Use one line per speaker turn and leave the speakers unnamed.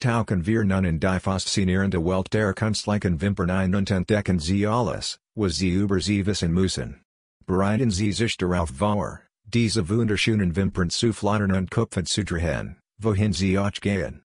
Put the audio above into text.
Tauken wir nun in die faszinierende Welt der Kunstlichen Vimpernine und entdecken sie alles, was sie über sie wissen müssen. Bereiten sie sich darauf er vor, diese wunderschönen Wimpern zu flattern und Kupfen zu drehen, wohin sie auch gehen.